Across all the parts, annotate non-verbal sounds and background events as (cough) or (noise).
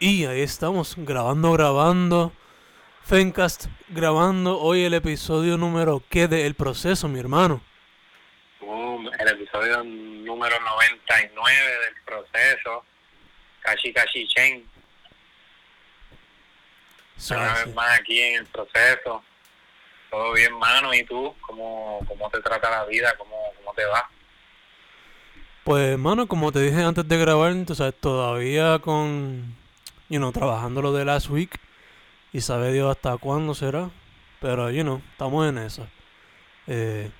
Y ahí estamos, grabando, grabando. Fencast grabando hoy el episodio número ¿qué de El Proceso, mi hermano? El episodio número 99 del proceso. Cachi Cachi Chen. Una vez más aquí en el proceso. Todo bien, mano. ¿Y tú? ¿Cómo, cómo te trata la vida? ¿Cómo, cómo te va? Pues, hermano, como te dije antes de grabar, entonces todavía con, you know, trabajando lo de last week y sabe Dios hasta cuándo será, pero, you know, estamos en eso. Eh,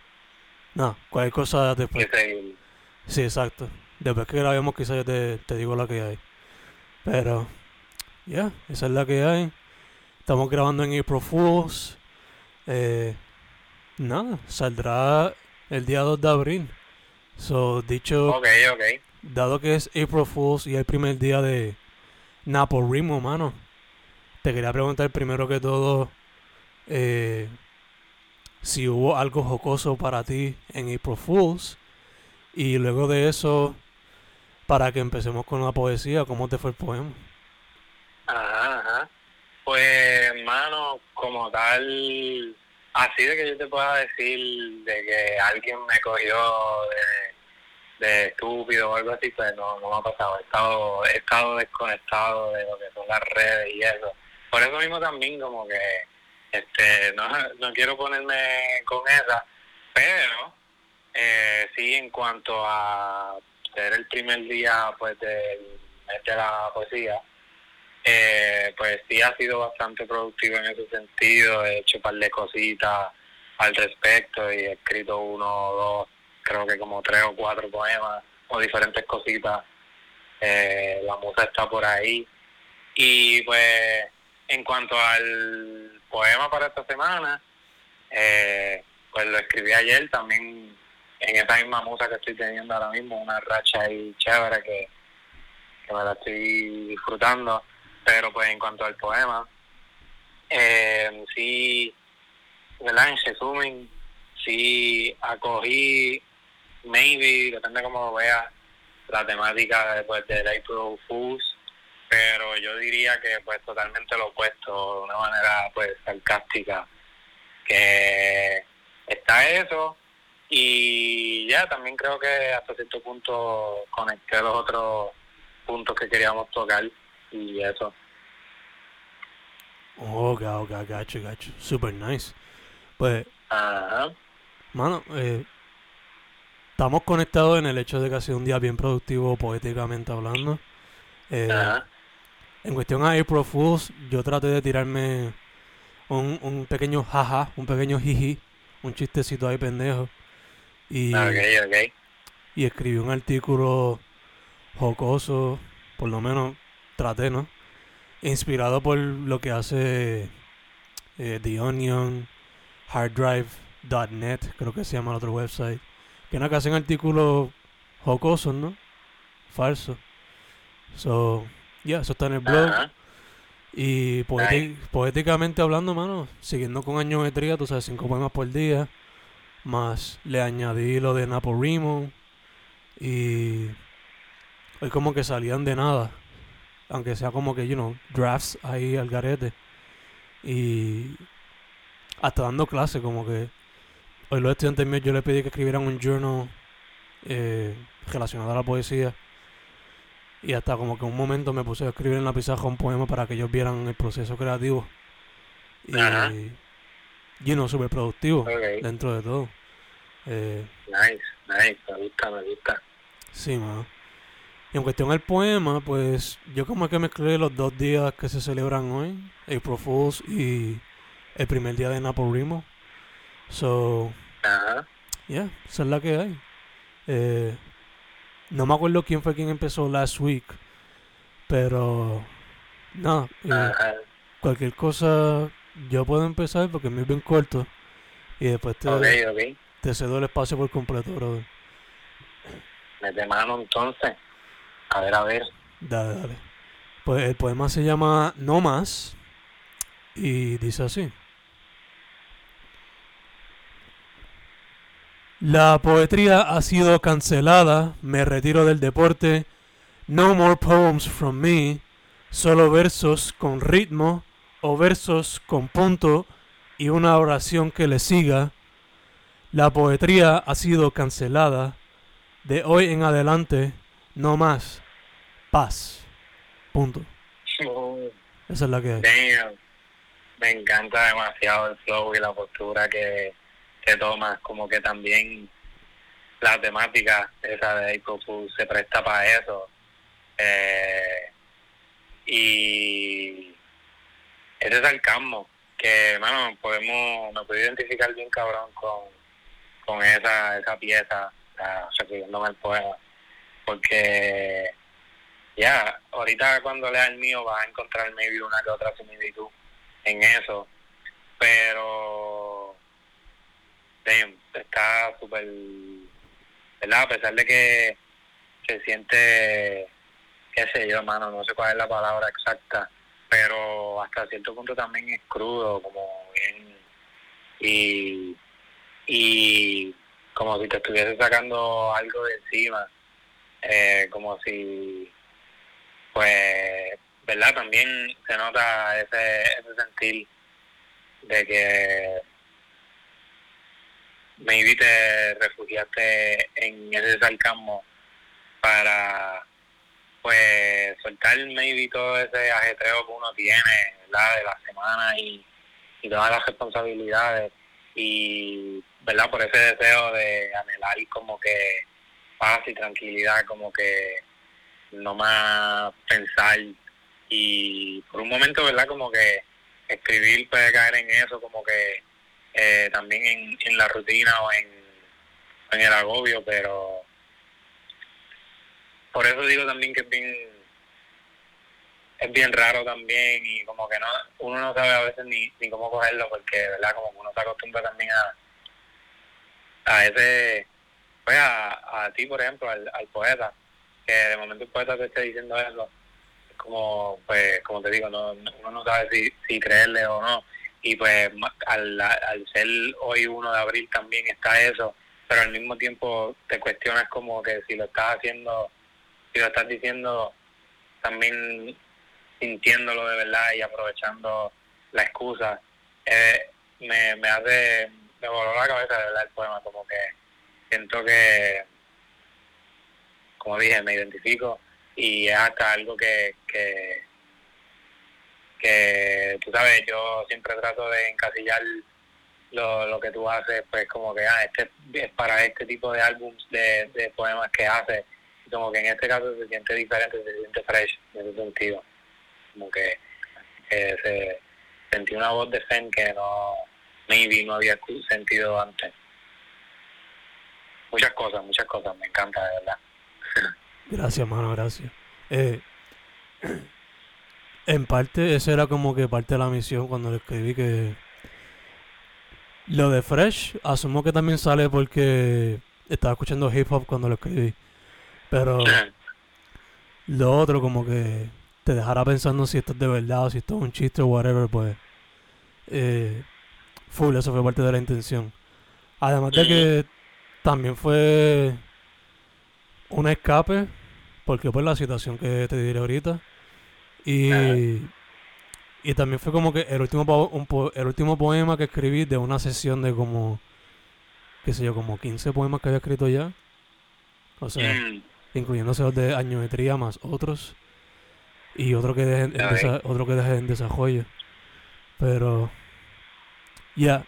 no, cualquier cosa después. Sí, exacto. Después que grabemos quizás yo te, te digo la que hay. Pero, ya, esa es la que hay. Estamos grabando en April Fools. Eh, nada, saldrá el día 2 de abril. So, dicho, okay, okay. dado que es April Fools y el primer día de Rimo, mano, te quería preguntar primero que todo eh, si hubo algo jocoso para ti en April Fools y luego de eso, para que empecemos con la poesía, ¿cómo te fue el poema? Ajá, ajá. Pues, mano, como tal, así de que yo te pueda decir de que alguien me cogió de de estúpido o algo así, pues no, no me ha pasado. He estado, he estado desconectado de lo que son las redes y eso. Por eso mismo también como que este no, (laughs) no quiero ponerme con esa, pero eh, sí en cuanto a ser el primer día pues de, de la poesía, eh, pues sí ha sido bastante productivo en ese sentido, he hecho un par de cositas al respecto y he escrito uno dos creo que como tres o cuatro poemas o diferentes cositas. Eh, la musa está por ahí. Y pues en cuanto al poema para esta semana, eh, pues lo escribí ayer también en esa misma musa que estoy teniendo ahora mismo, una racha ahí chévere que, que me la estoy disfrutando. Pero pues en cuanto al poema, eh, sí, ¿verdad? En resumen, sí acogí maybe, depende cómo lo veas, la temática después de April Fools, pero yo diría que pues totalmente lo opuesto, de una manera pues sarcástica, que está eso y ya también creo que hasta cierto punto conecté los otros puntos que queríamos tocar y eso. Oh, ok, gacho, gacho. Super nice. Pues, Ajá. mano, eh, estamos conectados en el hecho de que ha sido un día bien productivo poéticamente hablando. Eh, en cuestión a April Fools, yo traté de tirarme un, un pequeño jaja, un pequeño jiji, un chistecito ahí pendejo. Y, y escribí un artículo jocoso, por lo menos traté, ¿no? Inspirado por lo que hace eh, The Onion, harddrive.net, creo que se llama el otro website que no que hacen artículos jocosos, ¿no? Falsos. So, ya, yeah, eso está en el blog. Y poéticamente hablando, mano, siguiendo con añometría, tú sabes, cinco poemas por día. Más le añadí lo de Naporimo. Y hoy como que salían de nada. Aunque sea como que, you know, drafts ahí al garete. Y hasta dando clase, como que Hoy los estudiantes míos yo les pedí que escribieran un journal eh, relacionado a la poesía. Y hasta como que un momento me puse a escribir en la pizarra un poema para que ellos vieran el proceso creativo. Y, lleno súper productivo dentro de todo. Eh, nice, nice, me gusta, me gusta. Sí, man. Y en cuestión del poema, pues yo como que mezclé los dos días que se celebran hoy, April Fools y el primer día de Rimo. So, Ajá. yeah, esa es la que hay. Eh, no me acuerdo quién fue quien empezó last week, pero nada, eh, cualquier cosa yo puedo empezar porque me es bien corto y después te, te cedo el espacio por completo, brother. Mete mano entonces. A ver, a ver. Dale, dale. Pues el poema se llama No Más y dice así. La poetría ha sido cancelada, me retiro del deporte. No more poems from me. solo versos con ritmo o versos con punto y una oración que le siga. La poetría ha sido cancelada. De hoy en adelante, no más. Paz. Punto. Oh, Esa es la que... damn. Me encanta demasiado el flow y la postura que, que tomas, como que también la temática esa de Fool se presta para eso. Eh, y ese sarcasmo que, hermano, podemos, me puedo identificar bien cabrón con, con esa, esa pieza, refiriéndome al poema, porque ya, ahorita cuando leas el mío vas a encontrar maybe una que otra similitud en eso, pero está súper, ¿verdad? A pesar de que se siente, qué sé yo, hermano, no sé cuál es la palabra exacta, pero hasta cierto punto también es crudo, como bien, y, y como si te estuviese sacando algo de encima, eh, como si, pues, ¿verdad? También se nota ese, ese sentir de que maybe te refugiaste en ese sarcasmo para pues soltar maybe todo ese ajetreo que uno tiene ¿verdad? de la semana y, y todas las responsabilidades. Y verdad por ese deseo de anhelar como que paz y tranquilidad como que no más pensar. Y por un momento verdad como que escribir puede caer en eso como que eh, también en, en la rutina o en, en el agobio pero por eso digo también que es bien es bien raro también y como que no uno no sabe a veces ni, ni cómo cogerlo porque verdad como uno se acostumbra también a a ese pues a, a ti por ejemplo al, al poeta que de momento el poeta te esté diciendo eso es como pues como te digo no uno no sabe si, si creerle o no y pues al, al ser hoy 1 de abril también está eso pero al mismo tiempo te cuestionas como que si lo estás haciendo si lo estás diciendo también sintiéndolo de verdad y aprovechando la excusa. Eh, me, me hace me voló la cabeza de verdad el poema como que siento que como dije me identifico y es hasta algo que que que tú sabes yo siempre trato de encasillar lo, lo que tú haces pues como que ah este es para este tipo de álbums de, de poemas que haces y como que en este caso se siente diferente se siente fresh en ese sentido. Como que eh, se sentí una voz de Zen que no maybe no había sentido antes. Muchas cosas muchas cosas me encanta de verdad. Gracias, mano, gracias. Eh, en parte, esa era como que parte de la misión cuando le escribí que... Lo de Fresh, asumo que también sale porque estaba escuchando hip hop cuando lo escribí. Pero lo otro como que te dejara pensando si esto es de verdad o si esto es un chiste o whatever, pues... Eh, full, eso fue parte de la intención. Además de que también fue un escape, porque pues la situación que te diré ahorita. Y, y también fue como que el último, po- un po- el último poema que escribí de una sesión de como, qué sé yo, como 15 poemas que había escrito ya. O sea, Mm, incluyéndose los de añometría más otros. Y otro que deje en, otro que deje en desarrollo. Pero, ya,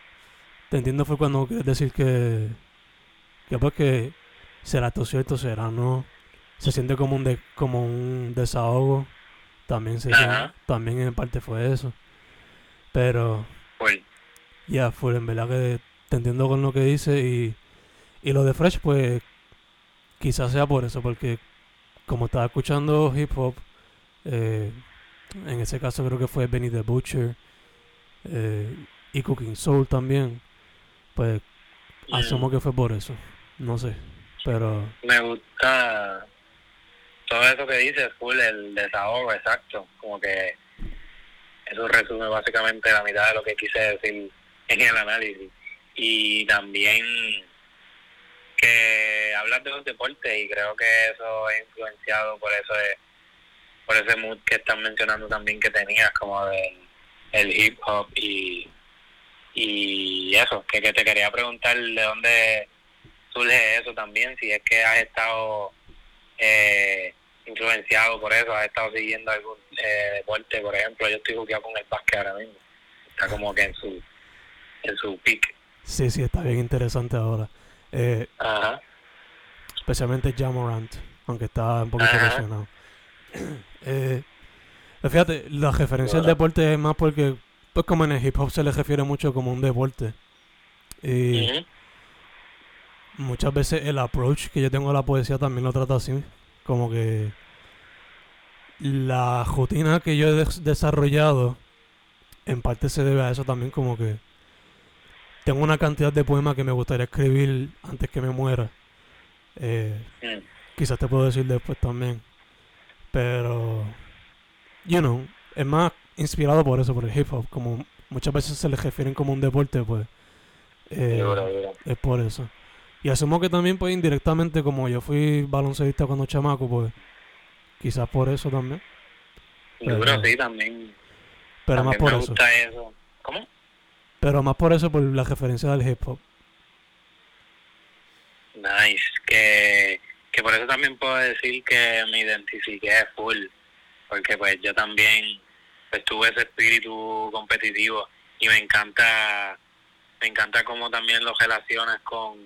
te entiendo fue cuando quieres decir que, que pues que será esto cierto, será no. Se siente como un, de- como un desahogo. También, se Ajá. también en parte fue eso. Pero, ya, fue en verdad que te entiendo con lo que dice y, y lo de Fresh, pues quizás sea por eso, porque como estaba escuchando hip hop, eh, en ese caso creo que fue Benny the Butcher eh, y Cooking Soul también, pues Mm. asumo que fue por eso, no sé, pero me gusta todo eso que dices, full, el desahogo, exacto. Como que eso resume básicamente la mitad de lo que quise decir en el análisis. Y también que hablas de los deportes y creo que eso es influenciado por eso de, por ese mood que están mencionando también que tenías, como del el hip hop y, y eso, que, que te quería preguntar de dónde surge eso también, si es que has estado eh, influenciado por eso, has estado siguiendo algún eh, deporte, por ejemplo, yo estoy jugando con el básquet ahora mismo, está como que en su, en su peak. Sí, sí, está bien interesante ahora. Eh, Ajá. especialmente Jamorant, aunque está un poquito lesionado. (clears throat) eh, pero fíjate, la referencia al deporte es más porque, pues como en el hip hop se le refiere mucho como un deporte. Y muchas veces el approach que yo tengo a la poesía también lo trata así. Como que la rutina que yo he des- desarrollado en parte se debe a eso también como que tengo una cantidad de poemas que me gustaría escribir antes que me muera. Eh, Mm. quizás te puedo decir después también. Pero, you know, es más inspirado por eso, por el hip hop. Como muchas veces se le refieren como un deporte, pues eh, es por eso. Y asumo que también, pues indirectamente, como yo fui baloncelista cuando chamaco, pues quizás por eso también. Pero- sí, también, Pero más por me eso. gusta eso. ¿Cómo? Pero más por eso, por la referencia del hip hop. Nice, que, que por eso también puedo decir que me identifiqué full, porque pues yo también pues, tuve ese espíritu competitivo y me encanta me encanta cómo también lo relacionas con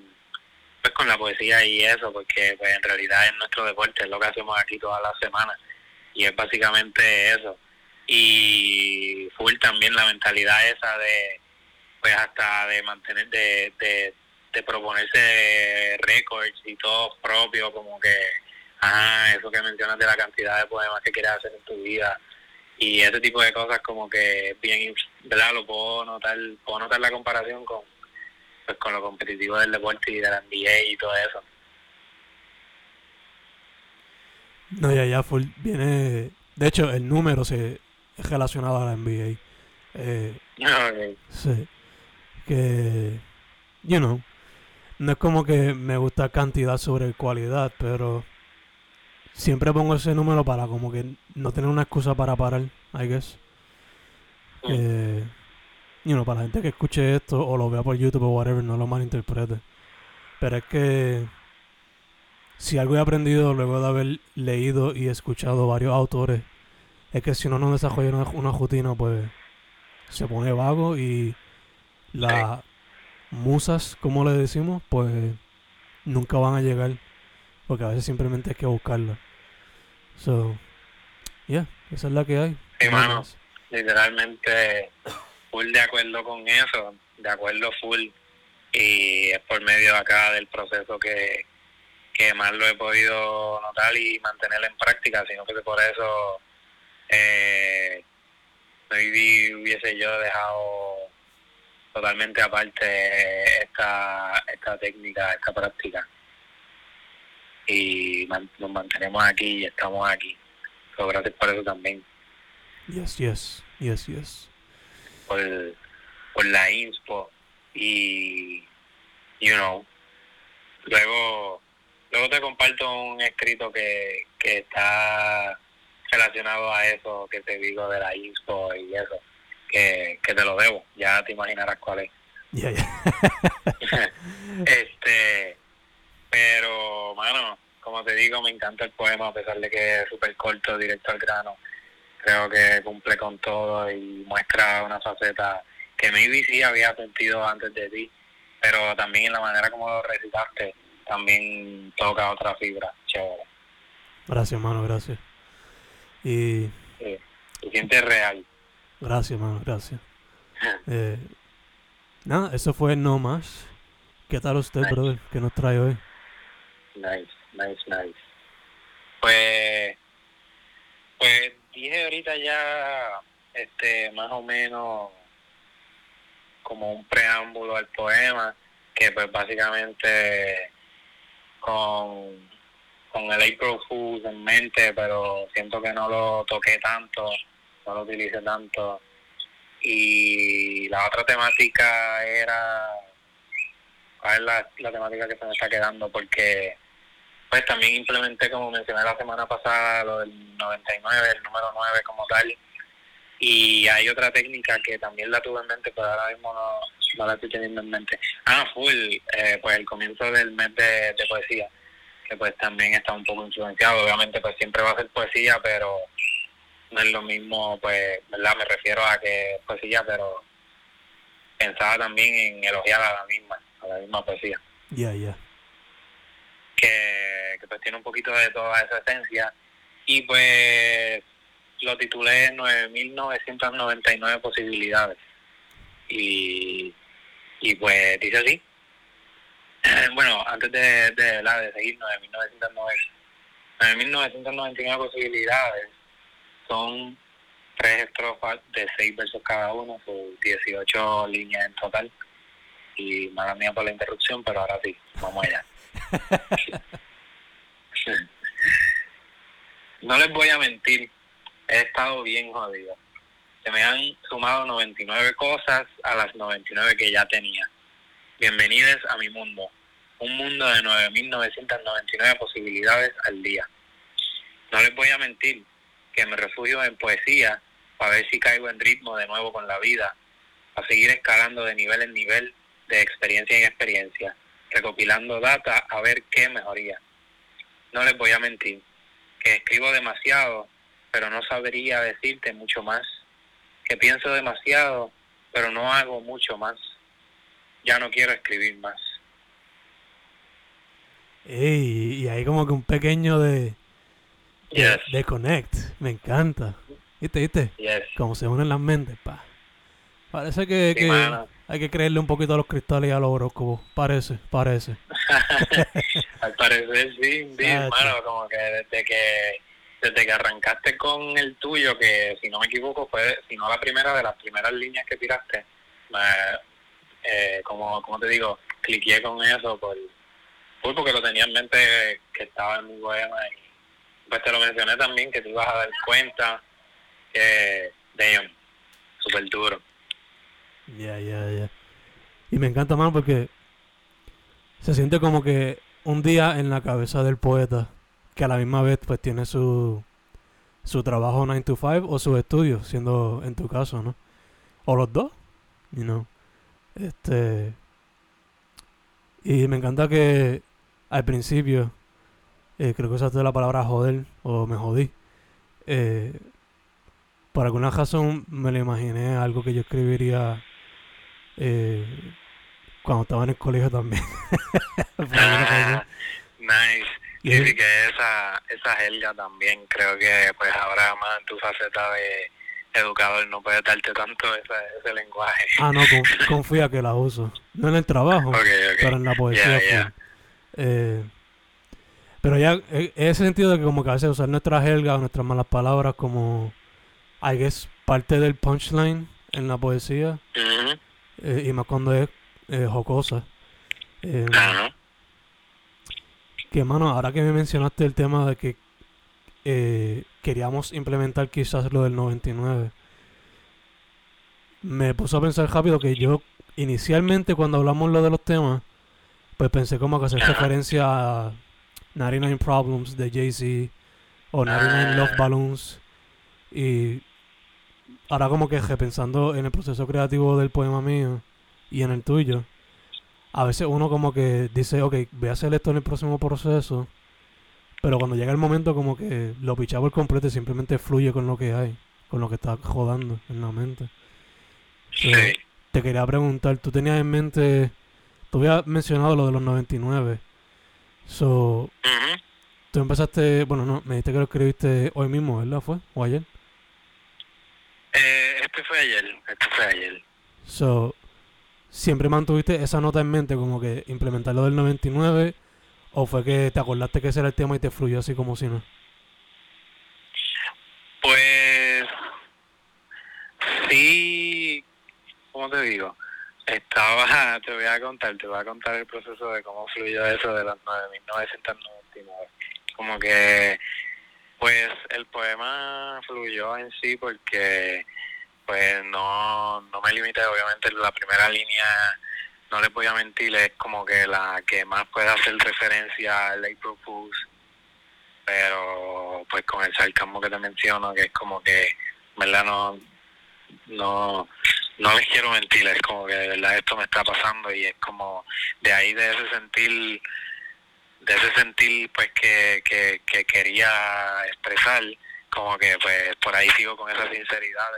pues con la poesía y eso, porque pues en realidad es nuestro deporte, es lo que hacemos aquí todas las semanas y es básicamente eso. Y full también la mentalidad esa de pues hasta de mantener de, de, de proponerse récords y todo propio como que ajá eso que mencionas de la cantidad de poemas que quieres hacer en tu vida y ese tipo de cosas como que bien verdad lo puedo notar puedo notar la comparación con pues con lo competitivo del deporte y de la NBA y todo eso No, ya, ya, full, viene... De hecho, el número se es relacionado a la NBA. Eh, (laughs) Ok. Sí. Que, you know, no es como que me gusta cantidad sobre cualidad, pero siempre pongo ese número para como que no tener una excusa para parar, I guess. Que, you know, para la gente que escuche esto o lo vea por YouTube o whatever, no lo malinterprete. Pero es que si algo he aprendido luego de haber leído y escuchado varios autores, es que si uno no desarrolla una, una rutina, pues se pone vago y las musas, como le decimos, pues nunca van a llegar. Porque a veces simplemente hay que buscarlas. So, yeah, esa es la que hay. Sí, mano. literalmente full de acuerdo con eso, de acuerdo full y es por medio acá del proceso que, que más lo he podido notar y mantener en práctica, sino que por eso eh, hubiese yo dejado totalmente aparte esta, esta técnica, esta práctica y man- nos mantenemos aquí y estamos aquí. So, gracias por eso también. Yes, yes, yes, yes. Por, por la inspo y you know luego luego te comparto un escrito que, que está relacionado a eso que te digo de la inspo y eso que, que te lo debo ya te imaginarás cuál es Yeah, yeah. (laughs) este pero mano como te digo me encanta el poema a pesar de que es súper corto directo al grano creo que cumple con todo y muestra una faceta que maybe sí había sentido antes de ti pero también en la manera como lo recitaste también toca otra fibra chévere Gracias, mano, gracias. Y sí. se siente real gracias, mano, gracias. (laughs) Eh, nada, eso fue No Más. ¿Qué tal usted, Nice. brother? ¿Qué nos trae hoy? Nice, nice, nice. Pues, pues dije ahorita ya, este, más o menos como un preámbulo al poema, que pues básicamente con, con el April Fools en mente, pero siento que no lo toqué tanto, no lo utilicé tanto. Y la otra temática era, ¿cuál es la, la temática que se me está quedando? Porque pues también implementé, como mencioné la semana pasada, lo del 99, el número 9 como tal. Y hay otra técnica que también la tuve en mente, pero ahora mismo no, la estoy teniendo en mente. Ah, full, eh, pues el comienzo del mes de, poesía, que pues también está un poco influenciado. Obviamente pues siempre va a ser poesía, pero no es lo mismo, pues, ¿verdad? Me refiero a que es poesía, pero pensaba también en elogiar a la misma, a la misma poesía. Ya, ya. Que, pues tiene un poquito de toda esa esencia. Y pues lo titulé 9.999 posibilidades. Y y pues dice así. bueno, antes de, de, la, de seguir, 9.999 posibilidades son tres estrofas de seis versos cada uno, son 18 líneas en total. Y mala mía por la interrupción, pero ahora sí, vamos allá. (laughs) no les voy a mentir, he estado bien jodido se me han sumado 99 cosas a las 99 que ya tenía. Bienvenidos a mi mundo, un mundo de 9.999 posibilidades al día. No les voy a mentir que me refugio en poesía para ver si caigo en ritmo de nuevo con la vida, a seguir escalando de nivel en nivel, de experiencia en experiencia, recopilando data a ver qué mejoría. No les voy a mentir que escribo demasiado, pero no sabría decirte mucho más que pienso demasiado, pero no hago mucho más. Ya no quiero escribir más. Ey, y hay como que un pequeño de, de, connect. Me encanta. ¿Viste, viste? Como se unen las mentes, pa. Parece que, hay que creerle un poquito a los cristales y a los horóscopos. Parece, parece. (laughs) Al parecer sí, sí, hermano, como que desde que desde que arrancaste con el tuyo, que si no me equivoco fue, si no la primera de las primeras líneas que tiraste, eh, como, como te digo, cliqué con eso por, porque lo tenía en mente que estaba en mi poema y pues te lo mencioné también que te ibas a dar cuenta que, damn, súper duro. Ya, ya, ya. Y me encanta más porque se siente como que un día en la cabeza del poeta que a la misma vez pues tiene su, su trabajo 9 to 5 o su estudio, siendo en tu caso, ¿no? O los dos, you know. Este y me encanta que al principio eh, creo que usaste la palabra joder o me jodí. Eh, por alguna razón me lo imaginé algo que yo escribiría eh, cuando estaba en el colegio también. (laughs) nice. Sí, que esa, esa helga también creo que pues ahora más en tu faceta de educador no puede darte tanto ese, lenguaje. Ah, no, (laughs) confía que la uso. No en el trabajo, pero en la poesía. Eh, pero ya, en ese sentido de que como que a veces usar nuestra helga o nuestras malas palabras como, I guess, parte del punchline en la poesía. Eh, y más cuando es eh, jocosa. Eh, que, mano, ahora que me mencionaste el tema de que eh, queríamos implementar quizás lo del 99, me puso a pensar rápido que yo inicialmente cuando hablamos lo de los temas, pues pensé como que hacer referencia a 99 Problems de Jay-Z o 99 Love Balloons y ahora como que pensando en el proceso creativo del poema mío y en el tuyo, a veces uno como que dice, ok, voy a hacer esto en el próximo proceso, pero cuando llega el momento como que lo picha por completo y simplemente fluye con lo que hay, con lo que está jodando en la mente. Sí. te quería preguntar, tú tenías en mente, tú habías mencionado lo de los 99, so, tú empezaste, bueno, no, me dijiste que lo escribiste hoy mismo, ¿verdad? ¿Fue? ¿O ayer? Este fue ayer, este fue ayer. So, siempre mantuviste esa nota en mente, como que implementar lo del 99, o fue que te acordaste que ese era el tema y te fluyó así como si no? Pues sí, ¿cómo te digo? Estaba, (laughs) te voy a contar, te voy a contar el proceso de cómo fluyó eso de las 9.999. Como que, pues el poema fluyó en sí porque pues no, no me limité, obviamente la primera línea, no les voy a mentir, es como que la que más puede hacer referencia al April Fools pero pues con el sarcasmo que te menciono, que es como que, ¿verdad? No, no, no les quiero mentir, es como que de verdad esto me está pasando y es como de ahí de ese sentir, de ese sentir pues que, que, que quería expresar, como que pues por ahí sigo con esa sinceridad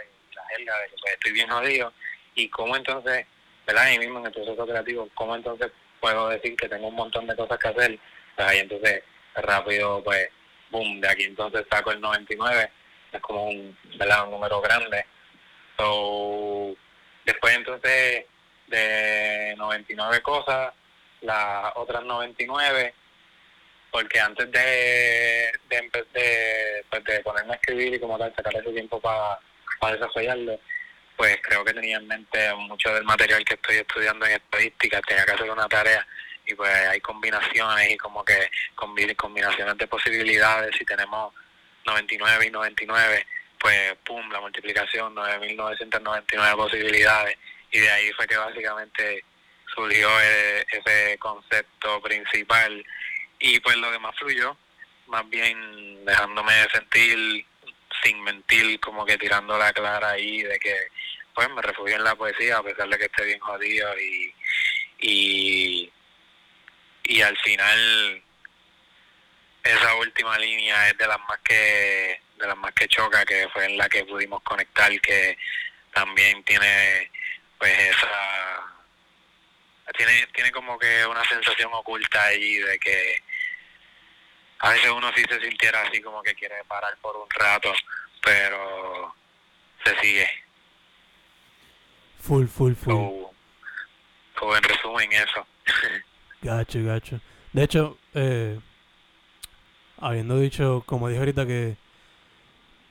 de que pues estoy bien jodido y cómo entonces, ¿verdad? Ahí mismo en el proceso creativo, cómo entonces puedo decir que tengo un montón de cosas que hacer, pues ahí entonces rápido pues, boom, de aquí entonces saco el 99, es como un, ¿verdad? un número grande. So, después entonces de 99 cosas, las otras 99, porque antes de de, de, pues de ponerme a escribir y como tal sacar ese tiempo para desarrollarlo, pues creo que tenía en mente mucho del material que estoy estudiando en estadística, tenía que hacer una tarea y pues hay combinaciones y como que combinaciones de posibilidades, si tenemos 99 y 99, pues pum, la multiplicación, 9.999 posibilidades y de ahí fue que básicamente surgió e, ese concepto principal y pues lo demás fluyó, más bien dejándome sentir sin mentir, como que tirando la clara ahí de que pues me refugio en la poesía a pesar de que esté bien jodido y, y, y al final esa última línea es de las más que de las más que choca que fue en la que pudimos conectar que también tiene pues esa tiene tiene como que una sensación oculta ahí de que a veces uno sí se sintiera así como que quiere parar por un rato pero se sigue. Full full full. o, en resumen eso. (laughs) Gacho gacho. De hecho eh, habiendo dicho como dije ahorita que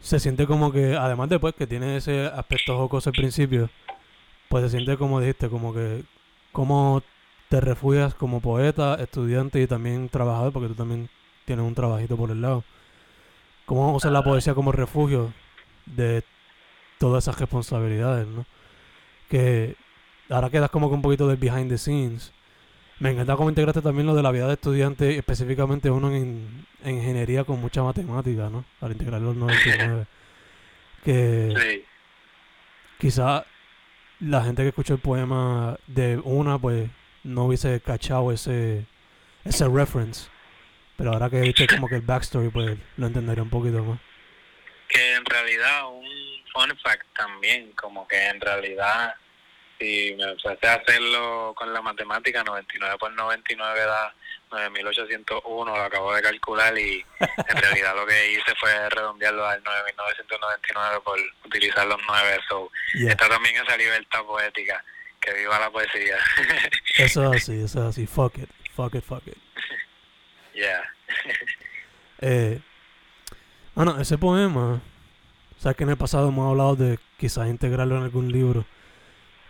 se siente como que, además de pues, que tiene ese aspecto jocoso al principio, pues se siente como dijiste, como que, como te refugias como poeta, estudiante y también trabajador, porque tú también tienes un trabajito por el lado. ¿Cómo usar la poesía como refugio de todas esas responsabilidades, no? Que ahora quedas como que un poquito del behind the scenes me encanta cómo integraste también lo de la vida de estudiante, específicamente uno en, ingeniería con mucha matemática, ¿no? Al integrar los 99. que sí. quizá la gente que escuchó el poema de una, pues no hubiese cachado ese, ese reference. Pero ahora que viste como que el backstory, pues lo entendería un poquito más. Que en realidad un fun fact también, como que en realidad y me empecé a hacerlo con la matemática, 99 por 99 da 9801, lo acabo de calcular y (laughs) en realidad lo que hice fue redondearlo al 9999 por utilizar los 9. So, Está también esa libertad poética, que viva la poesía. eso es así, (laughs) eso es así, fuck it, fuck it, fuck it. Yeah. eh, bueno, ese poema, sabes que en el pasado hemos hablado de quizás integrarlo en algún libro.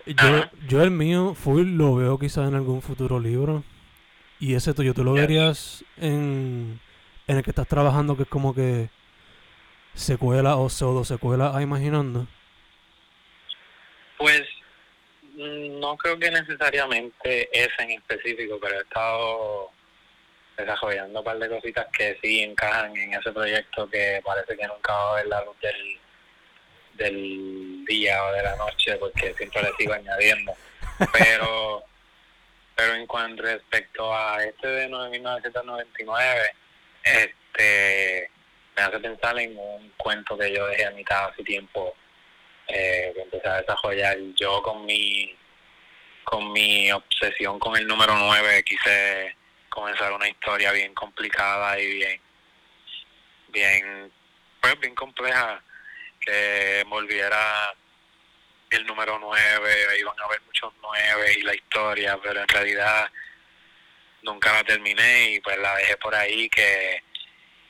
Yo, yo el mío full lo veo quizás en algún futuro libro. Y ese tuyo, ¿tú lo verías en, en el que estás trabajando que es como que secuela o pseudo secuela a Imaginando? Pues no creo que necesariamente ese en específico, pero he estado desarrollando un par de cositas que sí encajan en ese proyecto que parece que nunca va a ver la luz del, del día o de la noche porque siempre le sigo añadiendo. Pero pero en cuanto respecto a este de 1999 este me hace pensar en un cuento que yo dejé a mitad hace tiempo eh, que empecé a desarrollar. Yo con mi con mi obsesión con el número 9 quise comenzar una historia bien complicada y bien bien pues bien compleja que volviera el número 9, iban a haber muchos 9 y la historia, pero en realidad nunca la terminé y pues la dejé por ahí que,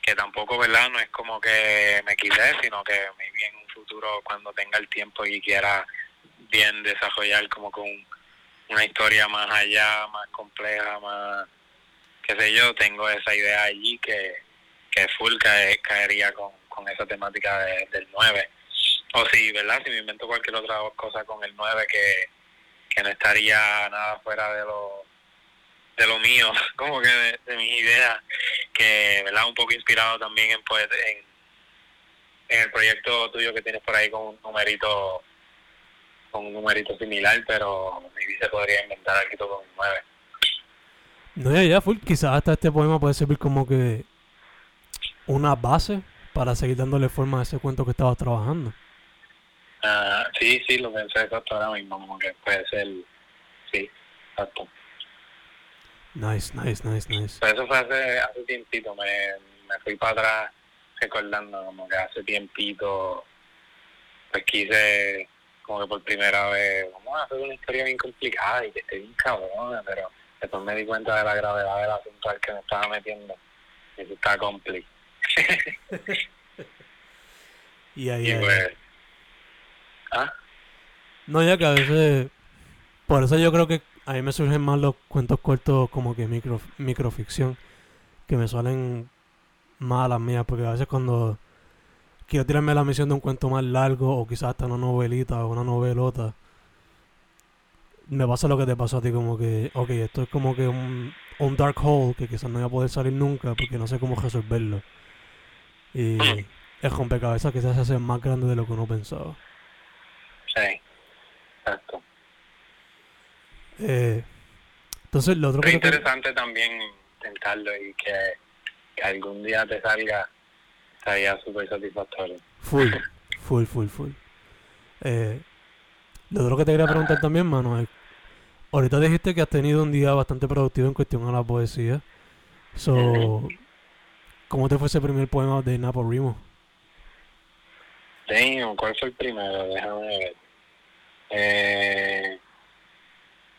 que tampoco, ¿verdad? No es como que me quise, sino que me vi en un futuro cuando tenga el tiempo y quiera bien desarrollar como con una historia más allá, más compleja, más, qué sé yo, tengo esa idea allí que, que full caería con con esa temática del 9. O si, ¿verdad? Si me invento cualquier otra cosa con el 9 que, que no estaría nada fuera de lo de lo mío, (laughs) como que de, mis ideas, que, ¿verdad? Un poco inspirado también en, pues, en, en el proyecto tuyo que tienes por ahí con un numerito con un numerito similar, pero maybe se podría inventar aquí todo con un 9. No, ya, ya, full. Quizás hasta este poema puede servir como que una base para seguir dándole forma a ese cuento que estabas trabajando. Ah, sí, sí, lo pensé exacto ahora mismo, como que puede ser, sí, exacto. Nice, nice, nice, nice. Pero eso fue hace, hace tiempito, me, me fui para atrás recordando como que hace tiempito, pues quise como que por primera vez, vamos a hacer una historia bien complicada y que esté bien cabrona, pero después me di cuenta de la gravedad del asunto al que me estaba metiendo. Y eso está complicado. (laughs) Y ahí, y pues, ¿ah? No, ya que a veces. Por eso yo creo que a mí me surgen más los cuentos cortos como que micro, microficción. Que me suelen más a las mías. Porque a veces cuando quiero tirarme la misión de un cuento más largo. O quizás hasta una novelita o una novelota. Me pasa lo que te pasó a ti. Como que, ok, esto es como que un, un dark hole. Que quizás no voy a poder salir nunca. Porque no sé cómo resolverlo. Y el rompecabezas quizás se hace más grande de lo que uno pensaba. Sí, exacto. Eh, entonces, lo otro Pero que te- interesante también intentarlo y que, que algún día te salga, estaría súper satisfactorio. Full, (laughs) full, full, full. Eh, lo otro que te quería preguntar también, mano, es, ahorita dijiste que has tenido un día bastante productivo en cuestión a la poesía. So. ¿cómo te fue ese primer poema de Napo Rimo? Damn, ¿cuál fue el primero? Déjame ver. Eh,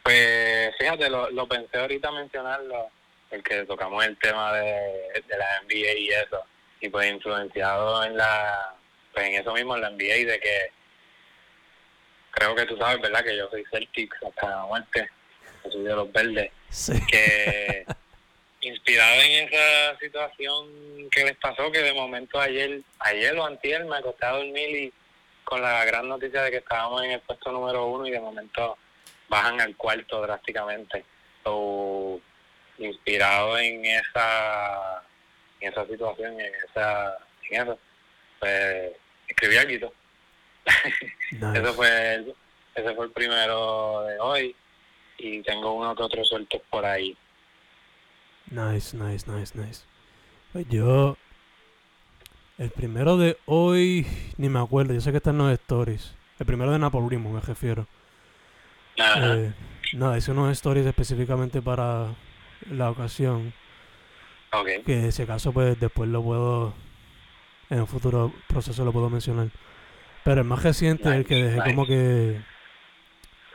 pues fíjate, lo, lo pensé ahorita mencionarlo, porque tocamos el tema de, de la NBA y eso, y pues influenciado en la, pues en eso mismo, en la NBA, de que creo que tú sabes, ¿verdad? Que yo soy Celtics hasta la muerte, yo soy de los verdes. Sí. que (laughs) inspirado en esa situación que les pasó, que de momento ayer, ayer o antier me acosté a dormir y con la gran noticia de que estábamos en el puesto número uno y de momento bajan al cuarto drásticamente. So, inspirado en esa en esa situación, en esa en eso, pues escribí algo. Nice. Eso fue el, ese fue el primero de hoy y tengo uno que otro suelto por ahí. Nice, nice, nice, nice. Pues yo. El primero de hoy, ni me acuerdo, yo sé que está en los stories. El primero de Napo Rimo, me refiero. Ajá. Eh, nada, hice unos stories específicamente para la ocasión. ok. Que si acaso, pues después lo puedo. En un futuro proceso lo puedo mencionar. Pero el más reciente, el que dejé como que.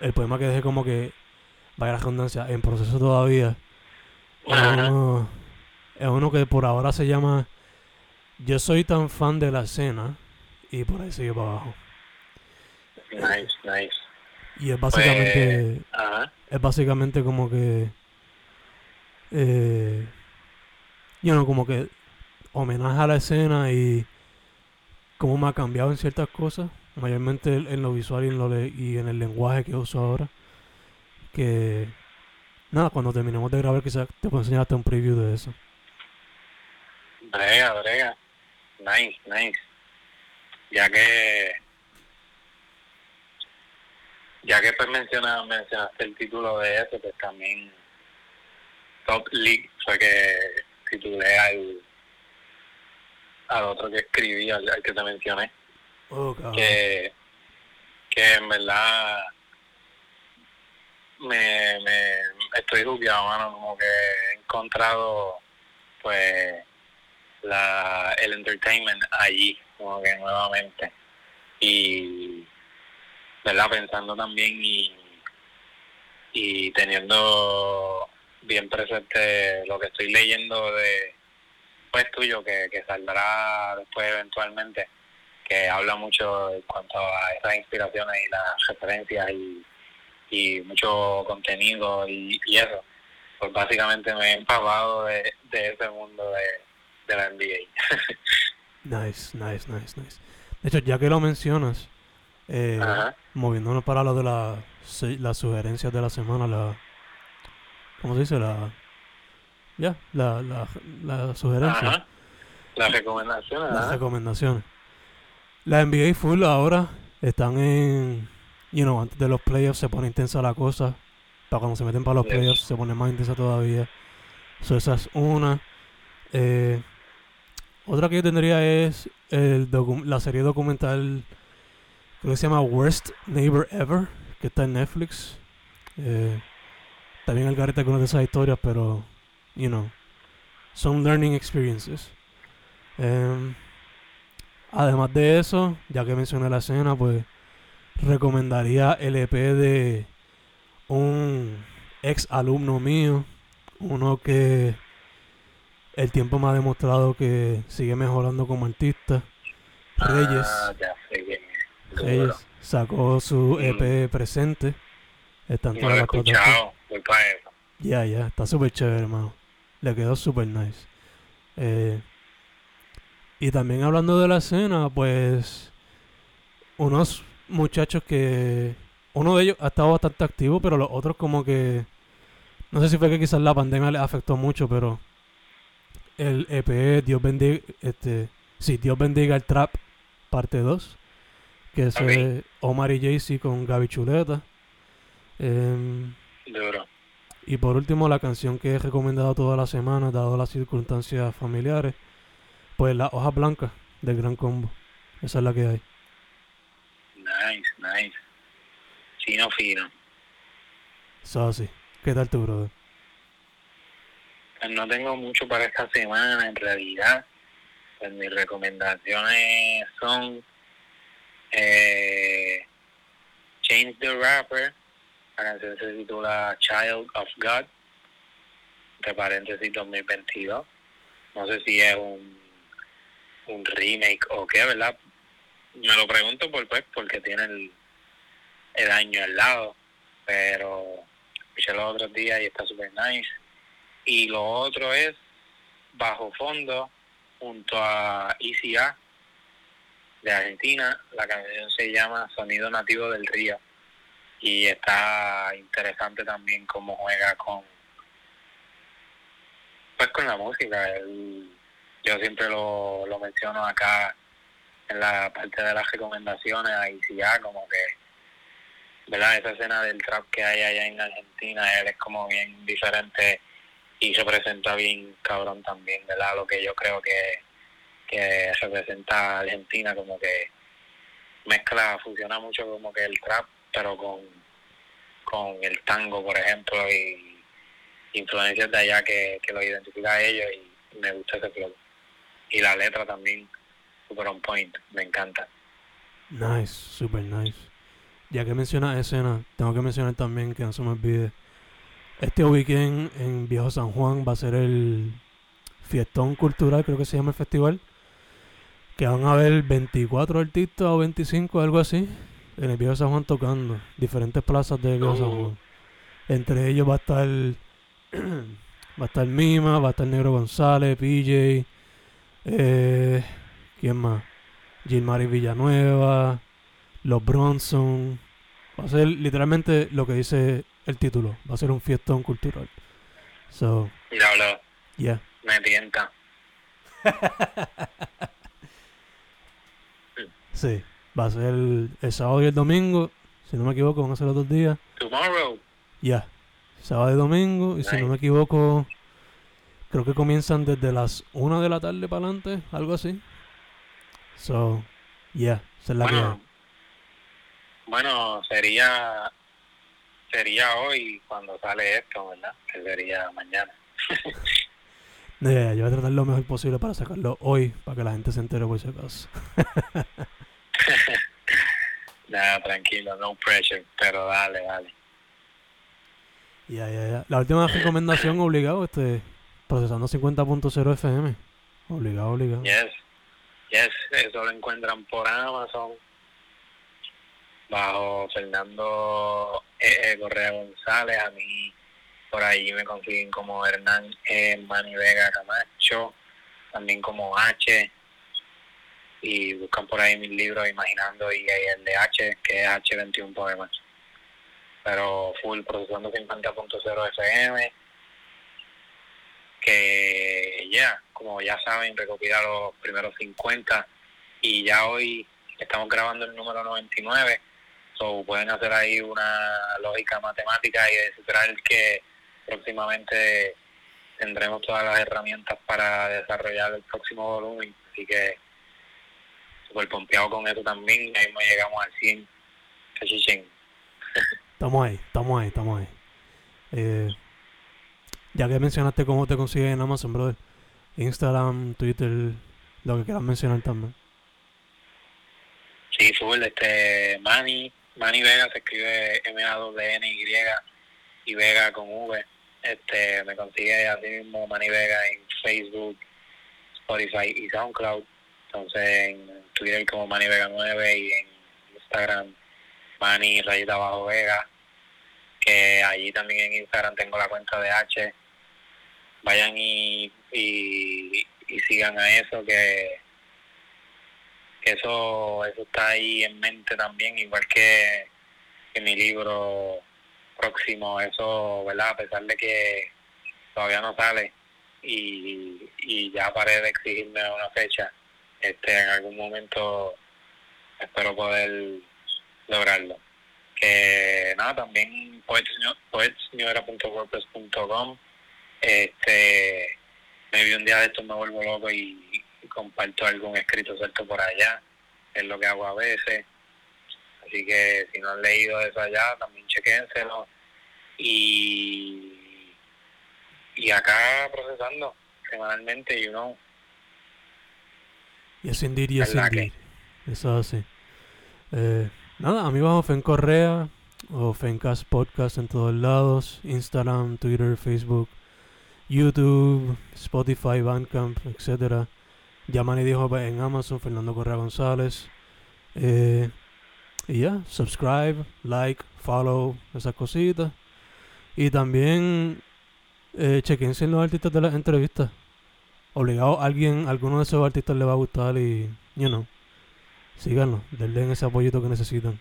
El poema que dejé como que. Vaya la redundancia, en proceso todavía. Es uno, es uno que por ahora se llama Yo soy tan fan de la escena. Y por ahí sigue para abajo. Nice, nice. Y es básicamente. Ajá. es básicamente como que eh, you know, como que homenaje a la escena y cómo me ha cambiado en ciertas cosas mayormente en lo visual y en, lo le- y en el lenguaje que uso ahora que nada cuando terminemos de grabar quizás te puedo enseñar hasta un preview de eso Brega, brega. Nice, nice. Ya que. Ya que pues menciona, mencionaste el título de eso, pues también. Top League fue que titulé al. Al otro que escribí, al, al que te mencioné. oh, que, que en verdad me, me estoy jugueado, mano, como que he encontrado pues la el entertainment allí, como que nuevamente. Y verdad pensando también y, y teniendo bien presente lo que estoy leyendo de pues tuyo que, que saldrá después eventualmente que habla mucho en cuanto a esas inspiraciones y las referencias y, y mucho contenido y, y eso. Pues básicamente me he empapado de, de ese mundo de, de la NBA. (laughs) nice nice nice nice de hecho ya que lo mencionas eh, moviéndonos para lo de la, las sugerencias de la semana, la, ¿cómo se dice? La, ya, la, la, la sugerencia. Ajá. Las recomendaciones. Las ajá. recomendaciones. La NBA Full ahora están en. You know, antes de los playoffs se pone intensa la cosa. Para cuando se meten para los Yes. playoffs se pone más intensa todavía. So, esa es una. Eh, otra que yo tendría es el la serie documental. Creo que se llama Worst Neighbor Ever. Que está en Netflix. Eh, también el garete con de esas historias, pero. You know. Son learning experiences. Em, además de eso, ya que mencioné la escena, pues recomendaría el EP de un ex alumno mío, uno que el tiempo me ha demostrado que sigue mejorando como artista. Reyes, Ah, ya sé. Reyes sacó su EP presente. Está en No todas lo he las escuchado. Ya, ya, está súper chévere, hermano. Le quedó súper nice. Eh, y también hablando de la escena, pues unos muchachos que uno de ellos ha estado bastante activo, pero los otros como que no sé si fue que quizás la pandemia les afectó mucho, pero el EP Dios bendiga este, sí, Dios bendiga el trap parte 2, que es eh, Omar y Jay-Z con Gaby Chuleta. Em, Duro. Y por último, la canción que he recomendado toda la semana, dado las circunstancias familiares, pues La Hoja Blanca del Gran Combo. Esa es la que hay. Nice, nice. Fino, fino. Así. ¿Qué tal tu brother? Pues no tengo mucho para esta semana, en realidad. Pues mis recomendaciones son eh, Change the Rapper, la canción se titula Child of God, entre paréntesis 2022. No sé si es un, un remake o qué, ¿verdad? Me lo pregunto por pues, porque tiene el, el año al lado, pero escuché los otros días y está super nice. Y lo otro es Bajo Fondo, junto a ICA de Argentina. La canción se llama Sonido Nativo del Río. Y está interesante también cómo juega con pues con la música. Él- yo siempre lo, lo menciono acá en la parte de las recomendaciones a ICA, como que ¿verdad? Esa escena del trap que hay allá en Argentina, él es como bien diferente y se presenta bien cabrón también, ¿verdad? Lo que yo creo que, que representa a Argentina, como que mezcla, fusiona mucho como que el trap, pero con, con el tango, por ejemplo, y influencias de allá que, que lo identifica a ellos y me gusta ese flow. Y la letra también, super on point, me encanta. Nice, super nice. Ya que mencionas escena, tengo que mencionar también que no se me olvide. Este weekend en Viejo San Juan va a ser el Fiestón Cultural, creo que se llama el festival. Que van a haber 24 artistas o 25, algo así, en el Viejo San Juan tocando. Diferentes plazas de Viejo San Juan. Entre ellos va a estar (clears throat) va a estar Mima, va a estar Negro González, PJ, eh, ¿quién más? Gilmari Villanueva, los Bronson. Va a ser literalmente lo que dice el título. Va a ser un fiestón cultural. So, Diablo, yeah. me tienta. (laughs) Sí. Va a ser el, el sábado y el domingo. Si no me equivoco, van a ser los dos días. Tomorrow. Ya. Sábado y domingo. Y si no me equivoco, creo que comienzan desde las 1 de la tarde para adelante. Algo así. So, yeah. Esa es la Bueno, bueno, sería sería hoy cuando sale esto, ¿verdad? Que sería mañana. (laughs) Yo voy a tratar lo mejor posible para sacarlo hoy. Para que la gente se entere por si acaso. (laughs) (laughs) Nada, tranquilo, no pressure, pero dale, dale. Ya, ya, ya. La última recomendación obligado, este, procesando 50.0 FM. Obligado, obligado. Yes, yes, eso lo encuentran por Amazon, bajo Fernando E. E. Correa González, a mí por ahí me consiguen como Hernán E. Mani Vega Camacho, también como H, y buscan por ahí mis libros Imaginando y el de H, que es H21 Poemas. Pero full procesando 50.0 FM que ya, como ya saben, recopila los primeros 50 y ya hoy estamos grabando el número 99, so pueden hacer ahí una lógica matemática y descifrar que próximamente tendremos todas las herramientas para desarrollar el próximo volumen, así que súper pompeado con eso también, ahí llegamos al 100, Estamos ahí, estamos ahí, estamos ahí. Eh, ya que mencionaste cómo te consigues en Amazon, brother. Instagram, Twitter, lo que quieras mencionar también. Sí, full, este, Manny, Manny Vega se escribe M-A-2-N-Y y Vega con V. Este, me consigue así mismo Manny Vega en Facebook, Spotify y SoundCloud. Entonces en Twitter como Manny Vega 9 y en Instagram Manny Rayita Bajo Vega. Que allí también en Instagram tengo la cuenta de H vayan y, y, sigan a eso, que, eso, eso está ahí en mente también, igual que, en mi libro próximo, eso, ¿verdad? A pesar de que todavía no sale y, y ya paré de exigirme una fecha, este en algún momento espero poder lograrlo. Que nada, también poetseñora.wordpress.com este, me vi un día de esto, me vuelvo loco y, comparto algún escrito suelto por allá, es lo que hago a veces. Así que si no han leído eso allá, también chequénselo. Y, y acá procesando semanalmente, you know. Yes, indeed, yes, indeed. Eso así. Eh, nada, amigos, Fen Correa o Fencast Podcast en todos lados, Instagram, Twitter, Facebook. YouTube, Spotify, Bandcamp, etc. Yamani dijo en Amazon, Fernando Correa González. Eh, y ya, subscribe, like, follow, esas cositas. Y también eh, chequense en los artistas de las entrevistas. Obligado a alguien, alguno de esos artistas le va a gustar y, you know, síganlo, denle ese apoyito que necesitan.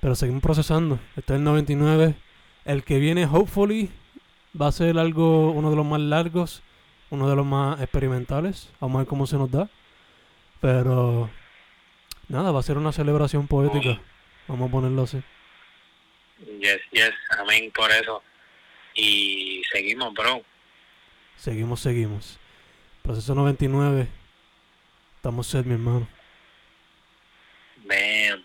Pero seguimos procesando. Este es el 99. El que viene, hopefully, va a ser algo, uno de los más largos, uno de los más experimentales. Vamos a ver cómo se nos da. Pero nada, va a ser una celebración poética. Vamos a ponerlo así. Yes, yes, amén por eso. Y seguimos, bro. Seguimos, seguimos. Proceso 99. Estamos set, mi hermano. Man.